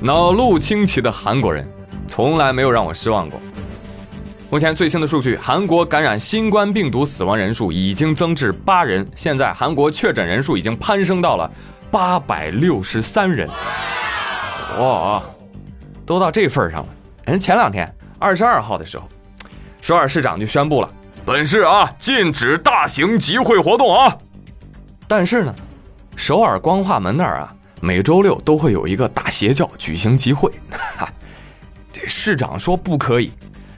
脑路清奇的韩国人，从来没有让我失望过。目前最新的数据，韩国感染新冠病毒死亡人数已经增至八人，现在韩国确诊人数已经攀升到了八百六十三人。哇，都到这份上了。人前两天二十二号的时候，首尔市长就宣布了，本市啊禁止大型集会活动啊。但是呢，首尔光化门那儿啊，每周六都会有一个大邪教举行集会，哈，这市长说不可以。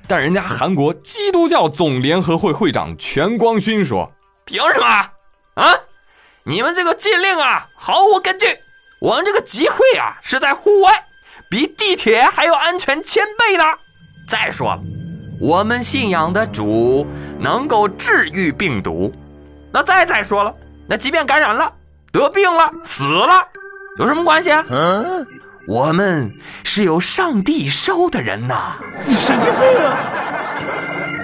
但人家韩国基督教总联合会会长全光勋说：“凭什么啊？你们这个禁令啊，毫无根据。我们这个集会啊，是在户外，比地铁还要安全千倍呢。再说了，我们信仰的主能够治愈病毒。那再再说了，那即便感染了、得病了、死了，有什么关系啊？”嗯我们是有上帝收的人呐，你神经病啊！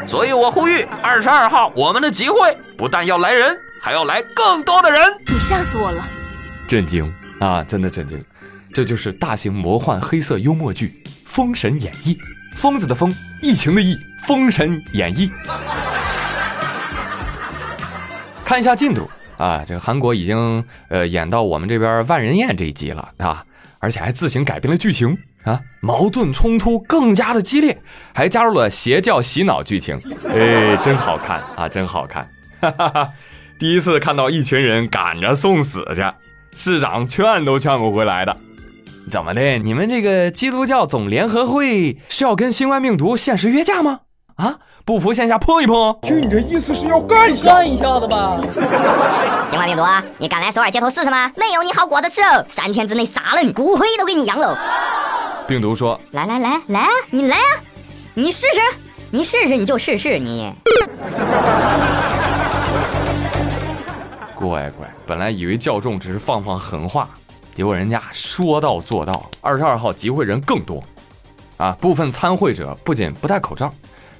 所以我呼吁二十二号我们的集会不但要来人，还要来更多的人。你吓死我了！震惊啊，真的震惊！这就是大型魔幻黑色幽默剧《封神演义》，疯子的疯，疫情的疫，《封神演义》。看一下进度啊，这个韩国已经呃演到我们这边万人宴这一集了啊。而且还自行改变了剧情啊，矛盾冲突更加的激烈，还加入了邪教洗脑剧情，哎，真好看啊，真好看！哈哈哈，第一次看到一群人赶着送死去，市长劝都劝不回来的，怎么的？你们这个基督教总联合会是要跟新冠病毒限时约架吗？啊，不服线下碰一碰？听你这意思是要干一下？干一下子吧！新冠病毒，你敢来首尔街头试试吗？没有你好果子吃哦！三天之内杀了你，骨灰都给你扬喽！病毒说：“来来来来啊，你来啊，你试试，你试试你就试试你。”乖乖，本来以为教众只是放放狠话，结果人家说到做到。二十二号集会人更多，啊，部分参会者不仅不戴口罩。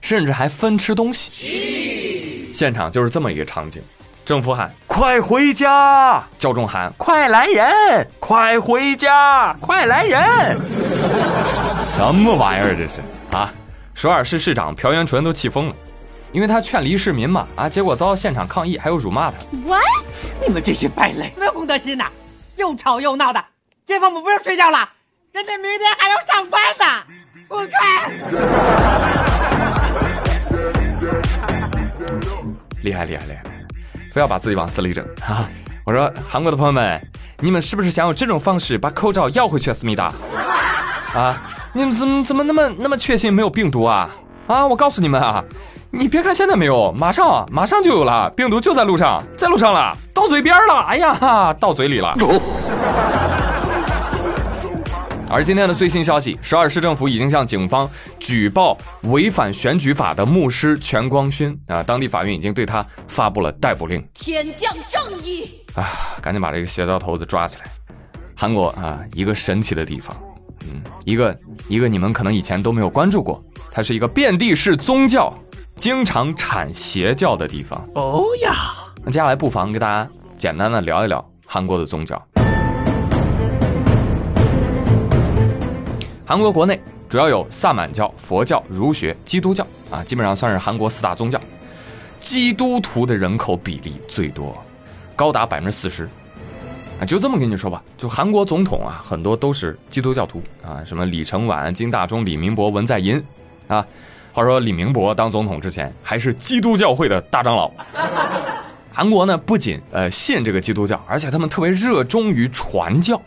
甚至还分吃东西，现场就是这么一个场景。政府喊“快回家”，教众喊“快来人，快回家，快来人”。什么玩意儿这是啊？首尔市市长朴元淳都气疯了，因为他劝离市民嘛啊，结果遭到现场抗议，还有辱骂他。What？你们这些败类，没有公德心呐！又吵又闹的，街坊们不用睡觉了，人家明天还要上班呢，滚开！厉害厉害厉害，非要把自己往死里整哈啊！我说韩国的朋友们，你们是不是想用这种方式把口罩要回去啊？思密达啊！你们怎么怎么那么那么确信没有病毒啊？啊！我告诉你们啊，你别看现在没有，马上马上就有了，病毒就在路上，在路上了，到嘴边了！哎呀哈，到嘴里了。而今天的最新消息，首尔市政府已经向警方举报违反选举法的牧师全光勋啊，当地法院已经对他发布了逮捕令。天降正义啊，赶紧把这个邪教头子抓起来！韩国啊，一个神奇的地方，嗯，一个一个你们可能以前都没有关注过，它是一个遍地是宗教、经常产邪教的地方。哦呀，那接下来不妨跟大家简单的聊一聊韩国的宗教。韩国国内主要有萨满教、佛教、儒学、基督教啊，基本上算是韩国四大宗教。基督徒的人口比例最多，高达百分之四十。啊，就这么跟你说吧，就韩国总统啊，很多都是基督教徒啊，什么李承晚、金大中、李明博、文在寅啊。话说李明博当总统之前还是基督教会的大长老。韩国呢，不仅呃信这个基督教，而且他们特别热衷于传教，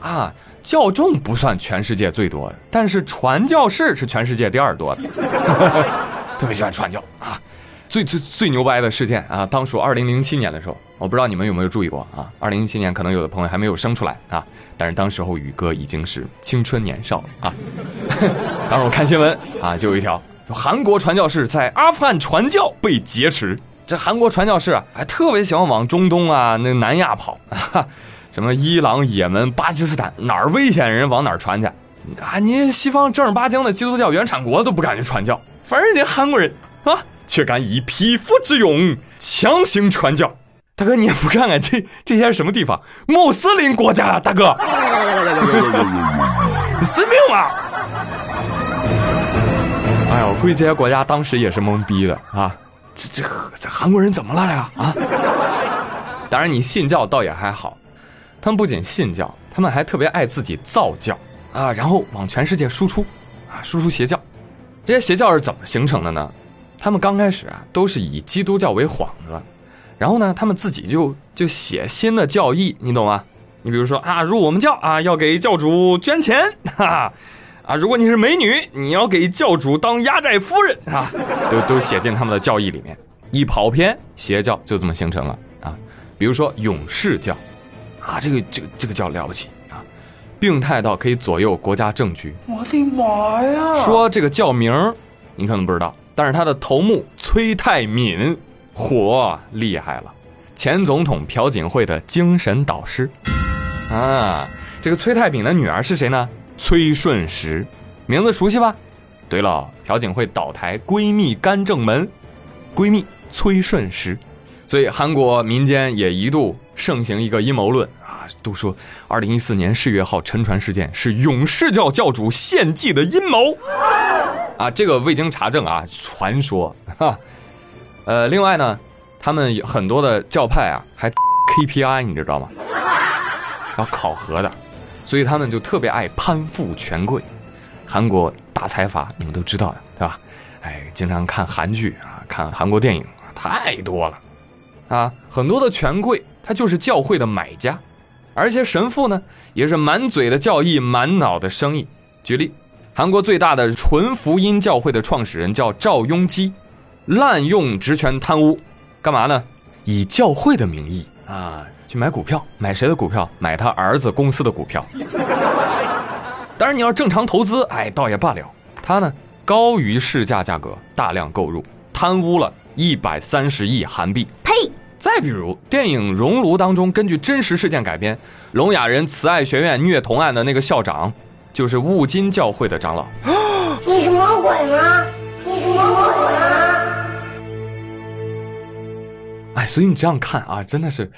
啊。教众不算全世界最多的，但是传教士是全世界第二多的，特别喜欢传教啊！最最最牛掰的事件啊，当属二零零七年的时候，我不知道你们有没有注意过啊？二零零七年可能有的朋友还没有生出来啊，但是当时候宇哥已经是青春年少啊。当时我看新闻啊，就有一条韩国传教士在阿富汗传教被劫持，这韩国传教士啊，还特别喜欢往中东啊、那南亚跑。什么伊朗、也门、巴基斯坦哪儿危险，人往哪儿传去啊！你西方正儿八经的基督教原产国都不敢去传教，反而人家韩国人啊，却敢以匹夫之勇强行传教。大哥，你也不看看这这些是什么地方？穆斯林国家啊，大哥。你死命吗？哎呀，我估计这些国家当时也是懵逼的啊！这这这韩国人怎么了呀？啊！当然，你信教倒也还好，他们不仅信教，他们还特别爱自己造教啊，然后往全世界输出啊，输出邪教。这些邪教是怎么形成的呢？他们刚开始啊，都是以基督教为幌子，然后呢，他们自己就就写新的教义，你懂吗？你比如说啊，入我们教啊，要给教主捐钱，哈哈。啊，如果你是美女，你要给教主当压寨夫人啊，都都写进他们的教义里面，一跑偏，邪教就这么形成了啊。比如说勇士教，啊，这个这个这个叫了不起啊，病态到可以左右国家政局。我的妈呀！说这个教名你可能不知道，但是他的头目崔泰敏，火厉害了，前总统朴槿惠的精神导师啊。这个崔泰敏的女儿是谁呢？崔顺实，名字熟悉吧？对了，朴槿惠倒台，闺蜜干政门，闺蜜崔顺实，所以韩国民间也一度盛行一个阴谋论啊，都说二零一四年世越号沉船事件是勇士教教主献祭的阴谋啊，这个未经查证啊，传说哈。呃，另外呢，他们很多的教派啊，还 KPI，你知道吗？要考核的。所以他们就特别爱攀附权贵，韩国大财阀你们都知道的，对吧？哎，经常看韩剧啊，看韩国电影太多了，啊，很多的权贵他就是教会的买家，而且神父呢也是满嘴的教义，满脑的生意。举例，韩国最大的纯福音教会的创始人叫赵雍基，滥用职权贪污，干嘛呢？以教会的名义啊。去买股票，买谁的股票？买他儿子公司的股票。当然，你要正常投资，哎，倒也罢了。他呢，高于市价价格大量购入，贪污了一百三十亿韩币。呸！再比如电影《熔炉》当中，根据真实事件改编，聋哑人慈爱学院虐童案的那个校长，就是雾金教会的长老。你是魔鬼吗？你是魔鬼吗？哎，所以你这样看啊，真的是。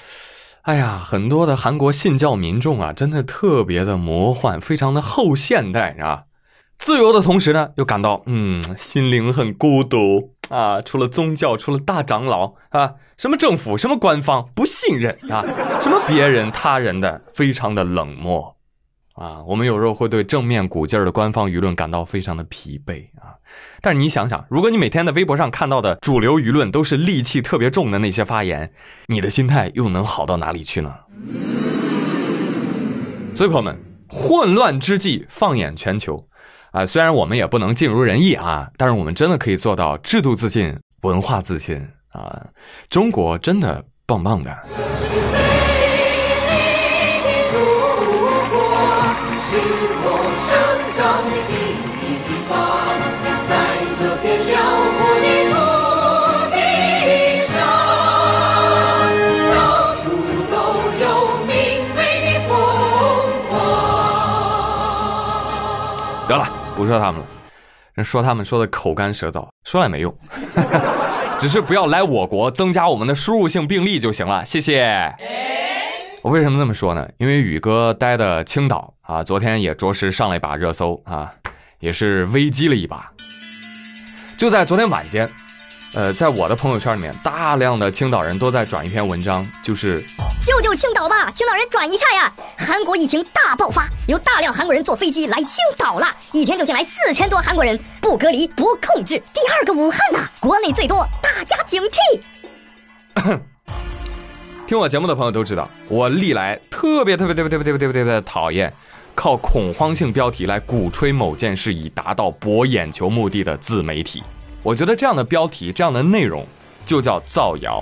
哎呀，很多的韩国信教民众啊，真的特别的魔幻，非常的后现代啊。自由的同时呢，又感到嗯，心灵很孤独啊。除了宗教，除了大长老啊，什么政府，什么官方，不信任啊，什么别人他人的，非常的冷漠啊。我们有时候会对正面鼓劲儿的官方舆论感到非常的疲惫啊。但是你想想，如果你每天在微博上看到的主流舆论都是戾气特别重的那些发言，你的心态又能好到哪里去呢？所以朋友们，混乱之际，放眼全球，啊，虽然我们也不能尽如人意啊，但是我们真的可以做到制度自信、文化自信啊！中国真的棒棒的。是我生长的地方，不说他们了，说他们说的口干舌燥，说了也没用，只是不要来我国增加我们的输入性病例就行了，谢谢。我为什么这么说呢？因为宇哥待的青岛啊，昨天也着实上了一把热搜啊，也是危机了一把。就在昨天晚间。呃，在我的朋友圈里面，大量的青岛人都在转一篇文章，就是救救青岛吧，青岛人转一下呀！韩国疫情大爆发，有大量韩国人坐飞机来青岛了，一天就进来四千多韩国人，不隔离不控制，第二个武汉呐，国内最多，大家警惕。听我节目的朋友都知道，我历来特别特别特别特别特别特别特别讨厌靠恐慌性标题来鼓吹某件事以达到博眼球目的的自媒体。我觉得这样的标题、这样的内容就叫造谣。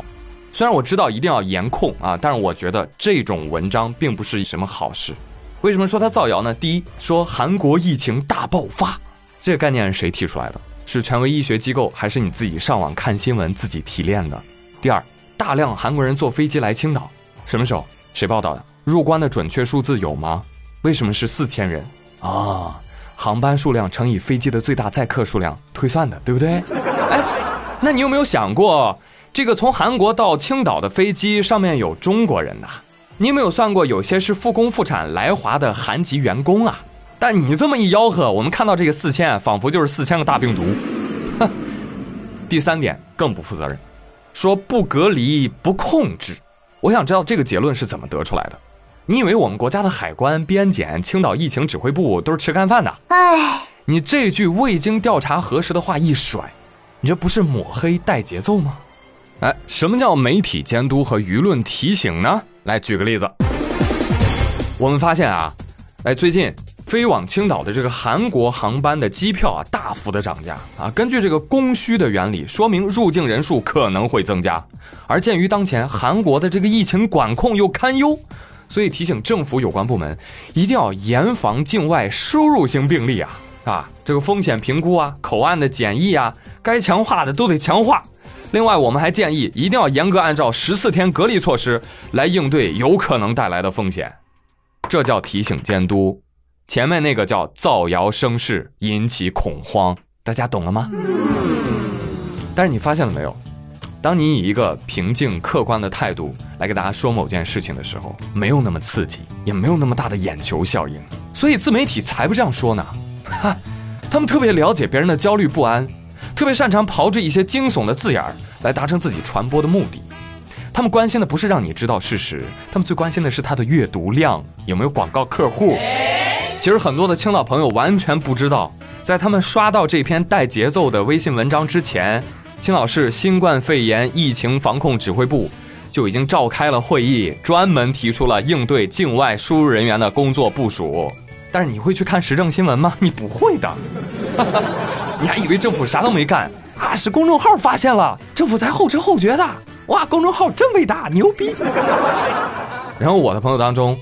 虽然我知道一定要严控啊，但是我觉得这种文章并不是什么好事。为什么说它造谣呢？第一，说韩国疫情大爆发，这个概念是谁提出来的？是权威医学机构，还是你自己上网看新闻自己提炼的？第二，大量韩国人坐飞机来青岛，什么时候？谁报道的？入关的准确数字有吗？为什么是四千人？啊？航班数量乘以飞机的最大载客数量推算的，对不对？哎，那你有没有想过，这个从韩国到青岛的飞机上面有中国人呐？你有没有算过，有些是复工复产来华的韩籍员工啊？但你这么一吆喝，我们看到这个四千，仿佛就是四千个大病毒。哼。第三点更不负责任，说不隔离不控制。我想知道这个结论是怎么得出来的？你以为我们国家的海关、边检、青岛疫情指挥部都是吃干饭的？哎，你这句未经调查核实的话一甩，你这不是抹黑带节奏吗？哎，什么叫媒体监督和舆论提醒呢？来举个例子，我们发现啊，哎，最近飞往青岛的这个韩国航班的机票啊，大幅的涨价啊。根据这个供需的原理，说明入境人数可能会增加。而鉴于当前韩国的这个疫情管控又堪忧，所以提醒政府有关部门一定要严防境外输入性病例啊啊，这个风险评估啊，口岸的检疫啊，该强化的都得强化。另外，我们还建议一定要严格按照十四天隔离措施来应对有可能带来的风险，这叫提醒监督。前面那个叫造谣生事，引起恐慌，大家懂了吗？但是你发现了没有？当你以一个平静客观的态度来给大家说某件事情的时候，没有那么刺激，也没有那么大的眼球效应。所以自媒体才不这样说呢，哈，他们特别了解别人的焦虑不安。特别擅长炮制一些惊悚的字眼儿来达成自己传播的目的。他们关心的不是让你知道事实，他们最关心的是他的阅读量有没有广告客户。其实很多的青岛朋友完全不知道，在他们刷到这篇带节奏的微信文章之前，青岛市新冠肺炎疫情防控指挥部就已经召开了会议，专门提出了应对境外输入人员的工作部署。但是你会去看时政新闻吗？你不会的。你还以为政府啥都没干啊？是公众号发现了，政府才后知后觉的。哇，公众号真伟大，牛逼！然后我的朋友当中，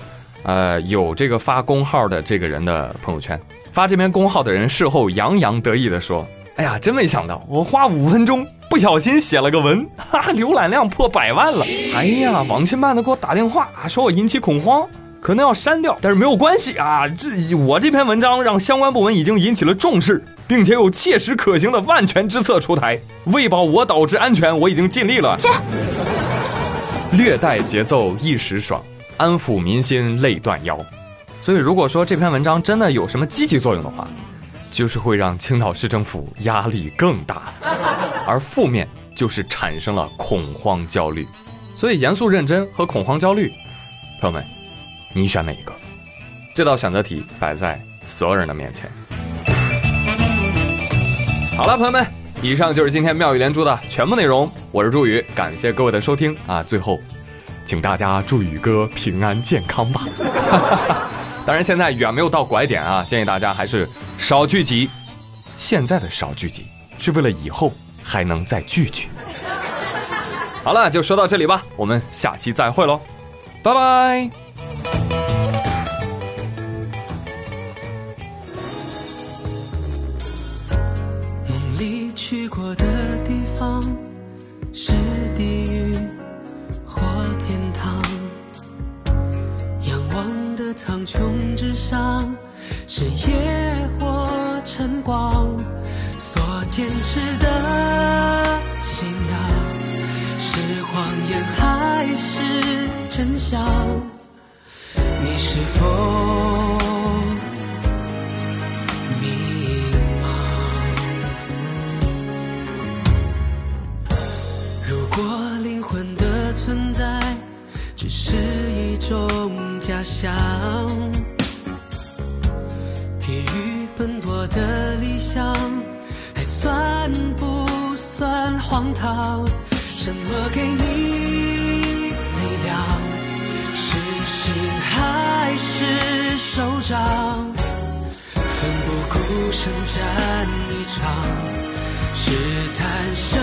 呃，有这个发公号的这个人的朋友圈，发这篇公号的人事后洋洋得意的说：“哎呀，真没想到，我花五分钟不小心写了个文，哈，浏览量破百万了。哎呀，网信办的给我打电话，说我引起恐慌。”可能要删掉，但是没有关系啊！这我这篇文章让相关部门已经引起了重视，并且有切实可行的万全之策出台，为保我岛之安全，我已经尽力了。去，略带节奏一时爽，安抚民心累断腰。所以，如果说这篇文章真的有什么积极作用的话，就是会让青岛市政府压力更大，而负面就是产生了恐慌焦虑。所以，严肃认真和恐慌焦虑，朋友们。你选哪一个？这道选择题摆在所有人的面前。好了，朋友们，以上就是今天妙语连珠的全部内容。我是祝宇，感谢各位的收听啊！最后，请大家祝宇哥平安健康吧。当然，现在远没有到拐点啊，建议大家还是少聚集。现在的少聚集是为了以后还能再聚聚。好了，就说到这里吧，我们下期再会喽，拜拜。去过的地方是地狱或天堂，仰望的苍穹之上是夜或晨光，所坚持的信仰是谎言还是真相？你是否想，疲于奔波的理想还算不算荒唐？什么给你力量？是心还是手掌，奋不顾身战一场，试探生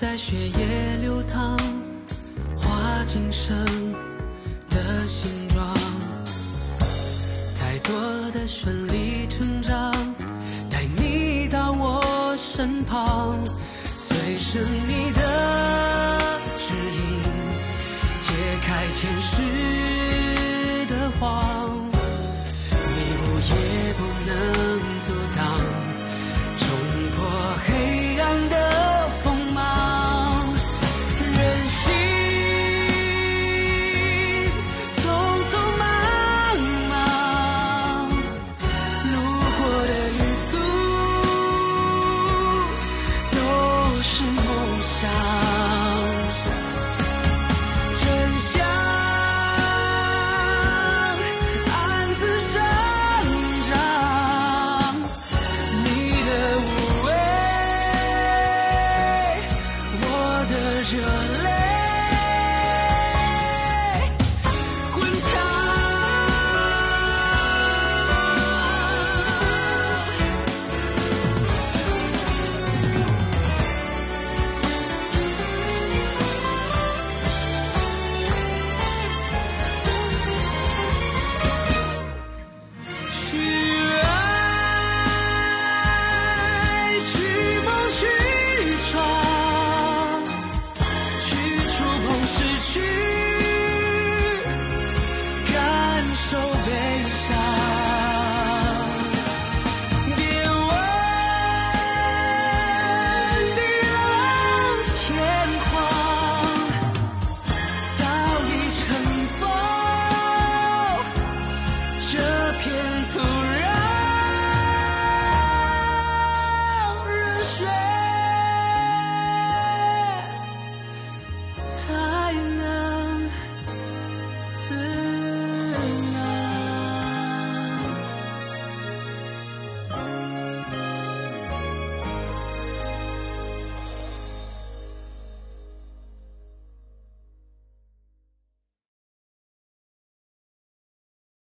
在血液流淌，画今生的形状？太多的顺理成章，带你到我身旁，随神秘的指引，解开前世。